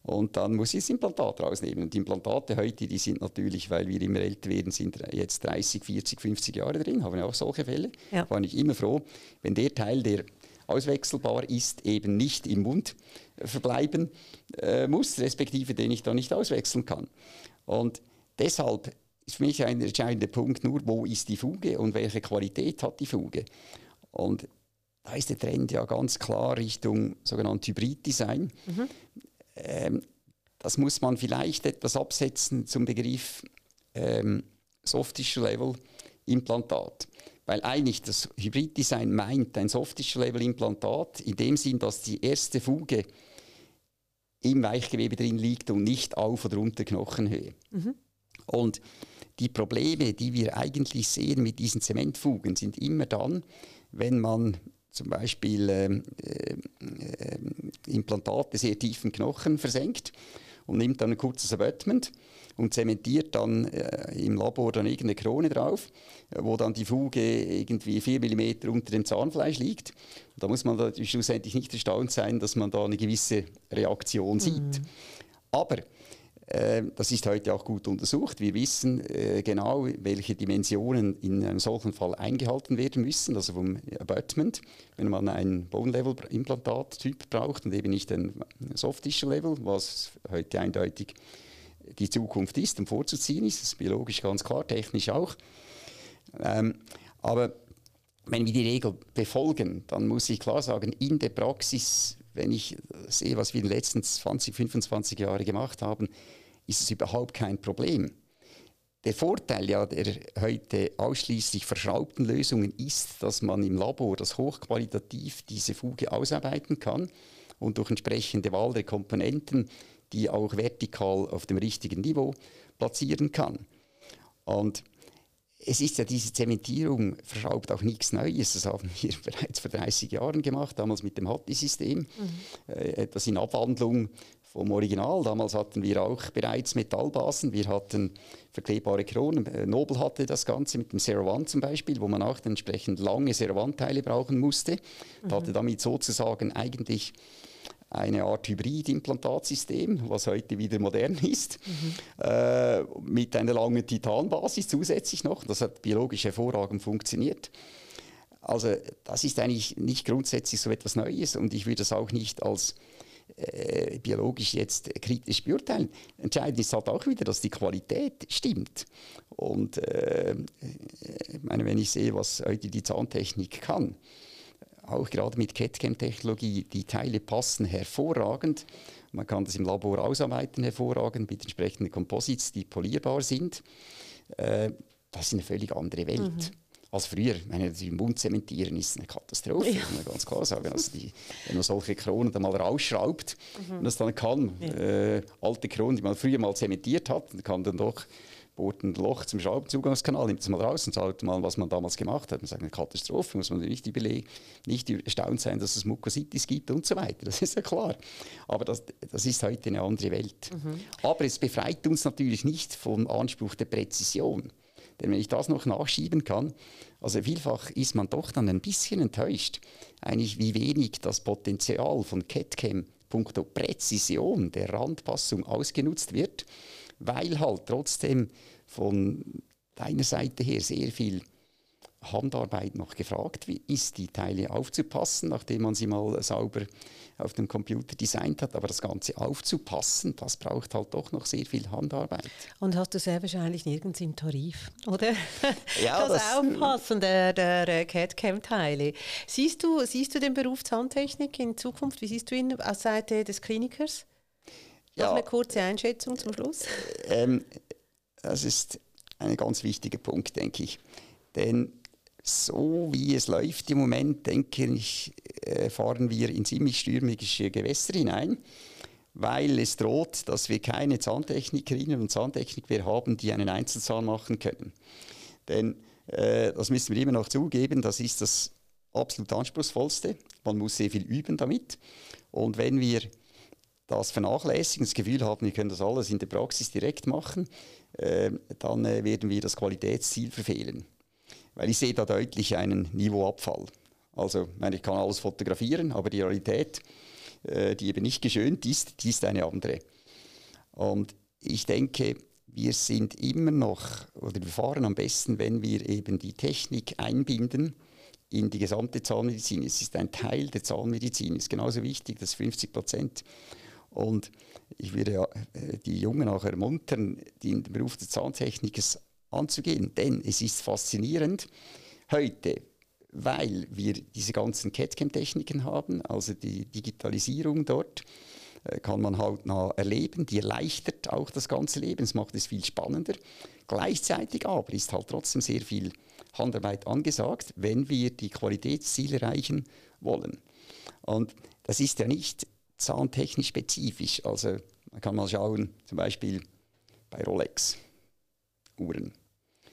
Speaker 2: und dann muss ich das Implantat rausnehmen. Und die Implantate heute, die sind natürlich, weil wir immer älter werden, sind jetzt 30, 40, 50 Jahre drin, haben wir auch solche Fälle. Ja. War ich immer froh, wenn der Teil, der auswechselbar ist, eben nicht im Mund verbleiben äh, muss, respektive den ich dann nicht auswechseln kann. Und deshalb ist für mich ein entscheidender Punkt nur, wo ist die Fuge und welche Qualität hat die Fuge. Und da ist der Trend ja ganz klar Richtung sogenanntes Hybriddesign. Mhm. Ähm, das muss man vielleicht etwas absetzen zum Begriff ähm, Soft-Tissue-Level-Implantat. Weil eigentlich das Hybriddesign meint ein Soft-Tissue-Level-Implantat in dem Sinn, dass die erste Fuge im Weichgewebe drin liegt und nicht auf oder unter Knochenhöhe. Mhm. Und die Probleme, die wir eigentlich sehen mit diesen Zementfugen, sind immer dann, wenn man zum Beispiel ähm, äh, äh, Implantate sehr tiefen Knochen versenkt und nimmt dann ein kurzes Abutment und zementiert dann äh, im Labor dann irgendeine Krone drauf, äh, wo dann die Fuge irgendwie 4 mm unter dem Zahnfleisch liegt. Und da muss man da schlussendlich nicht erstaunt sein, dass man da eine gewisse Reaktion sieht. Mhm. Aber das ist heute auch gut untersucht. Wir wissen äh, genau, welche Dimensionen in einem solchen Fall eingehalten werden müssen, also vom Abutment, wenn man ein Bone-Level-Implantat-Typ braucht und eben nicht ein Soft-Tissue-Level, was heute eindeutig die Zukunft ist und vorzuziehen ist. Das ist biologisch ganz klar, technisch auch. Ähm, aber wenn wir die Regel befolgen, dann muss ich klar sagen, in der Praxis, wenn ich sehe, was wir in den letzten 20, 25 Jahren gemacht haben, ist es überhaupt kein Problem. Der Vorteil ja der heute ausschließlich verschraubten Lösungen ist, dass man im Labor das hochqualitativ diese Fuge ausarbeiten kann und durch entsprechende Wahl der Komponenten die auch vertikal auf dem richtigen Niveau platzieren kann. Und es ist ja diese Zementierung verschraubt auch nichts Neues. Das haben wir [LAUGHS] bereits vor 30 Jahren gemacht, damals mit dem Hatti-System. Mhm. Äh, etwas in Abwandlung vom Original. Damals hatten wir auch bereits Metallbasen. Wir hatten verklebbare Kronen. Äh, Nobel hatte das Ganze mit dem Zero One zum Beispiel, wo man auch entsprechend lange Zero One-Teile brauchen musste. Mhm. hatte damit sozusagen eigentlich eine Art Hybrid-Implantatsystem, was heute wieder modern [LAUGHS] ist, mhm. äh, mit einer langen Titanbasis zusätzlich noch. Das hat biologisch hervorragend funktioniert. Also das ist eigentlich nicht grundsätzlich so etwas Neues und ich würde das auch nicht als äh, biologisch jetzt kritisch beurteilen. Entscheidend ist halt auch wieder, dass die Qualität stimmt. Und äh, ich meine, wenn ich sehe, was heute die Zahntechnik kann, auch gerade mit CAD-CAM-Technologie, die Teile passen hervorragend. Man kann das im Labor ausarbeiten hervorragend mit entsprechenden Composites, die polierbar sind. Äh, das ist eine völlig andere Welt. Mhm. Als früher, meine, im Mund zementieren ist eine Katastrophe, ja. muss man ganz klar sagen. Also die, wenn man solche Kronen dann mal rausschraubt mhm. und das dann kann, ja. äh, alte Kronen, die man früher mal zementiert hat, kann dann doch bohrt ein Loch zum Schraubenzugangskanal, nimmt es mal raus und sagt mal, was man damals gemacht hat. Man sagt, eine Katastrophe, muss man nicht überlegen, nicht erstaunt sein, dass es Mukositis gibt und so weiter. Das ist ja klar. Aber das, das ist heute eine andere Welt. Mhm. Aber es befreit uns natürlich nicht vom Anspruch der Präzision. Denn wenn ich das noch nachschieben kann, also vielfach ist man doch dann ein bisschen enttäuscht, eigentlich wie wenig das Potenzial von CAD-CAM punkto Präzision der Randpassung ausgenutzt wird weil halt trotzdem von deiner Seite her sehr viel Handarbeit noch gefragt ist, die Teile aufzupassen, nachdem man sie mal sauber auf dem Computer designt hat. Aber das Ganze aufzupassen, das braucht halt doch noch sehr viel Handarbeit.
Speaker 1: Und hast du sehr wahrscheinlich nirgends im Tarif, oder? [LAUGHS] Ja, das, das Aufpassen der, der CAD-CAM-Teile. Siehst du, siehst du den Beruf Zahntechnik in Zukunft? Wie siehst du ihn aus Seite des Klinikers? Ja, Noch eine kurze Einschätzung zum Schluss.
Speaker 2: Ähm, das ist ein ganz wichtiger Punkt, denke ich. Denn so wie es läuft im Moment, denke ich, äh, fahren wir in ziemlich stürmische Gewässer hinein, weil es droht, dass wir keine Zahntechnikerinnen und Zahntechniker mehr haben, die einen Einzelzahn machen können. Denn äh, das müssen wir immer noch zugeben, das ist das absolut anspruchsvollste. Man muss sehr viel üben damit. Und wenn wir das vernachlässigen, das Gefühl haben, wir können das alles in der Praxis direkt machen, äh, dann äh, werden wir das Qualitätsziel verfehlen. Weil ich sehe da deutlich einen Niveauabfall. Also, meine, ich kann alles fotografieren, aber die Realität, äh, die eben nicht geschönt ist, die ist eine andere. Und ich denke, wir sind immer noch, oder wir fahren am besten, wenn wir eben die Technik einbinden in die gesamte Zahnmedizin. Es ist ein Teil der Zahnmedizin, ist genauso wichtig, das 50 Prozent. Und ich würde ja äh, die Jungen auch ermuntern, den Beruf des Zahntechnikers anzugehen, denn es ist faszinierend heute, weil wir diese ganzen CAD-CAM-Techniken haben, also die Digitalisierung dort, äh, kann man halt noch erleben, die erleichtert auch das ganze Leben, es macht es viel spannender. Gleichzeitig aber ist halt trotzdem sehr viel Handarbeit angesagt, wenn wir die Qualitätsziele erreichen wollen. Und das ist ja nicht zahntechnisch spezifisch. Also man kann mal schauen, zum Beispiel bei Rolex Uhren.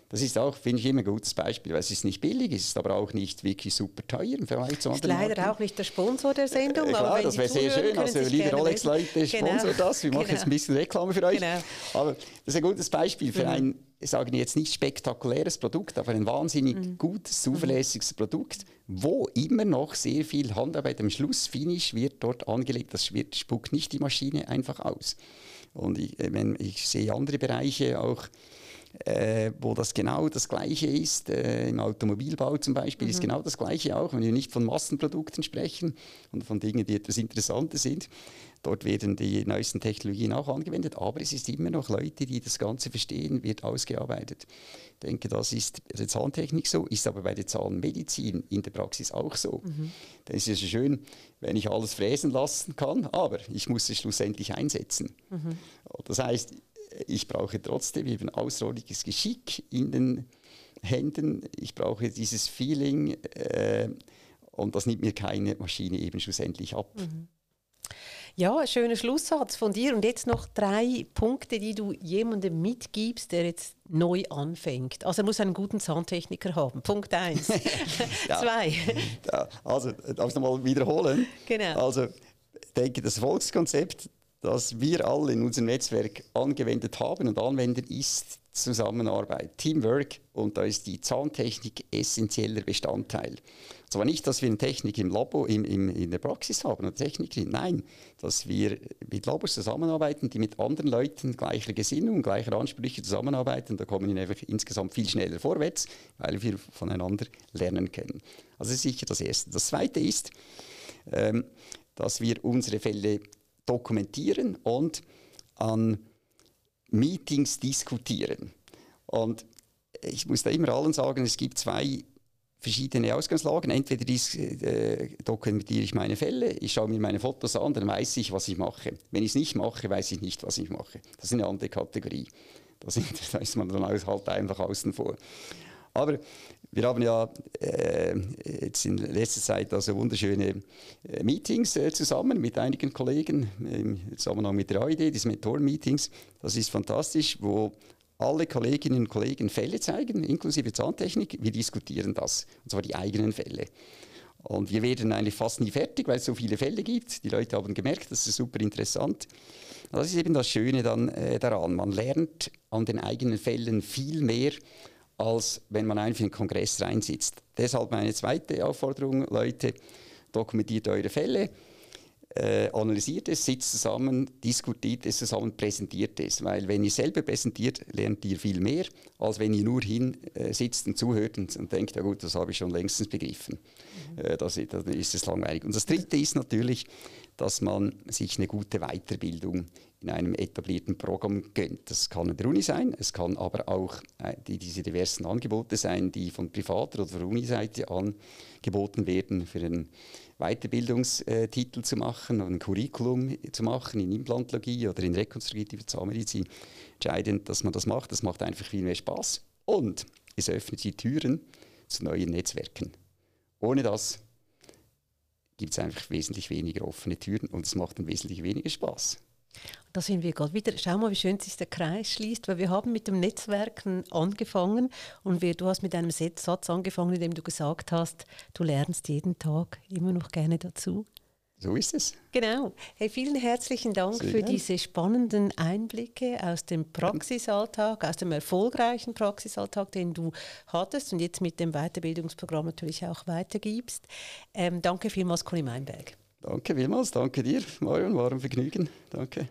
Speaker 2: Das ist auch, finde ich, immer ein gutes Beispiel, weil es ist nicht billig, es ist aber auch nicht wirklich super teuer im Vergleich zu
Speaker 1: anderen. Ist leider Marken. auch nicht der Sponsor der Sendung.
Speaker 2: Äh, klar, das wäre sehr schön. Also, liebe Rolex-Leute, sponsor genau. das. Wir machen genau. jetzt ein bisschen Reklame für euch. Genau. Aber das ist ein gutes Beispiel für mhm. ein, sagen jetzt nicht spektakuläres Produkt, aber ein wahnsinnig mhm. gutes, zuverlässiges mhm. Produkt, wo immer noch sehr viel Handarbeit am Schluss, Finish, wird dort angelegt. Das spuckt nicht die Maschine einfach aus. Und ich, äh, wenn, ich sehe andere Bereiche auch, äh, wo das genau das Gleiche ist. Äh, Im Automobilbau zum Beispiel mhm. ist genau das Gleiche auch, wenn wir nicht von Massenprodukten sprechen und von Dingen, die etwas Interessanter sind. Dort werden die neuesten Technologien auch angewendet, aber es ist immer noch Leute, die das Ganze verstehen, wird ausgearbeitet. Ich denke, das ist bei der Zahntechnik so, ist aber bei der Zahnmedizin in der Praxis auch so. Mhm. Dann ist es ja schön, wenn ich alles fräsen lassen kann, aber ich muss es schlussendlich einsetzen. Mhm. Das heißt, ich brauche trotzdem eben außerordentliches Geschick in den Händen. Ich brauche dieses Feeling äh, und das nimmt mir keine Maschine eben schlussendlich ab. Mhm.
Speaker 1: Ja, ein schöner Schlusssatz von dir. Und jetzt noch drei Punkte, die du jemandem mitgibst, der jetzt neu anfängt. Also er muss einen guten Zahntechniker haben. Punkt eins. [LAUGHS] [LAUGHS] Zwei.
Speaker 2: Ja, also, darf ich nochmal wiederholen? Genau. Also, ich denke, das Erfolgskonzept das wir alle in unserem Netzwerk angewendet haben und anwenden, ist Zusammenarbeit, Teamwork und da ist die Zahntechnik essentieller Bestandteil. Zwar nicht, dass wir eine Technik im Labor, im, im, in der Praxis haben, eine Technikerin, nein, dass wir mit Labors zusammenarbeiten, die mit anderen Leuten gleicher Gesinnung, gleicher Ansprüche zusammenarbeiten, da kommen wir einfach insgesamt viel schneller vorwärts, weil wir voneinander lernen können. Also sicher das Erste. Das Zweite ist, ähm, dass wir unsere Fälle dokumentieren und an Meetings diskutieren. Und ich muss da immer allen sagen, es gibt zwei verschiedene Ausgangslagen. Entweder dies, äh, dokumentiere ich meine Fälle, ich schaue mir meine Fotos an, dann weiß ich, was ich mache. Wenn ich es nicht mache, weiß ich nicht, was ich mache. Das ist eine andere Kategorie. Da, sind, [LAUGHS] da ist man dann halt einfach außen vor. Aber wir haben ja äh, jetzt in letzter Zeit also wunderschöne äh, Meetings äh, zusammen mit einigen Kollegen im Zusammenhang mit der AID, diese Mentoren-Meetings. Das ist fantastisch, wo alle Kolleginnen und Kollegen Fälle zeigen, inklusive Zahntechnik. Wir diskutieren das, und zwar die eigenen Fälle. Und wir werden eigentlich fast nie fertig, weil es so viele Fälle gibt. Die Leute haben gemerkt, das ist super interessant. Das ist eben das Schöne dann äh, daran. Man lernt an den eigenen Fällen viel mehr als wenn man einfach in den Kongress reinsitzt. Deshalb meine zweite Aufforderung, Leute, dokumentiert eure Fälle, äh, analysiert es, sitzt zusammen, diskutiert es zusammen, präsentiert es. Weil wenn ihr selber präsentiert, lernt ihr viel mehr, als wenn ihr nur hin äh, sitzt und zuhört und, und, denkt, ja gut, das habe ich schon längstens begriffen. Mhm. Äh, das, dann ist es langweilig. Und das Dritte ist natürlich, dass man sich eine gute Weiterbildung in einem etablierten Programm gönnt. Das kann an der Uni sein, es kann aber auch äh, die, diese diversen Angebote sein, die von privater oder von Uniseite angeboten werden, für einen Weiterbildungstitel zu machen, ein Curriculum zu machen in Implantologie oder in rekonstruktive Zahnmedizin. Entscheidend, dass man das macht, das macht einfach viel mehr Spaß und es öffnet die Türen zu neuen Netzwerken. Ohne das gibt es einfach wesentlich weniger offene Türen und es macht dann wesentlich weniger Spaß.
Speaker 1: Da sind wir gerade wieder. Schau mal, wie schön sich der Kreis schließt, weil wir haben mit dem Netzwerken angefangen und wir, du hast mit einem Satz angefangen, in dem du gesagt hast, du lernst jeden Tag immer noch gerne dazu.
Speaker 2: So ist es.
Speaker 1: Genau. Hey, vielen herzlichen Dank Sehr für gern. diese spannenden Einblicke aus dem Praxisalltag, aus dem erfolgreichen Praxisalltag, den du hattest und jetzt mit dem Weiterbildungsprogramm natürlich auch weitergibst. Ähm, danke vielmals, Conny Meinberg.
Speaker 2: Danke vielmals, danke dir, Marion, war ein Vergnügen. Danke.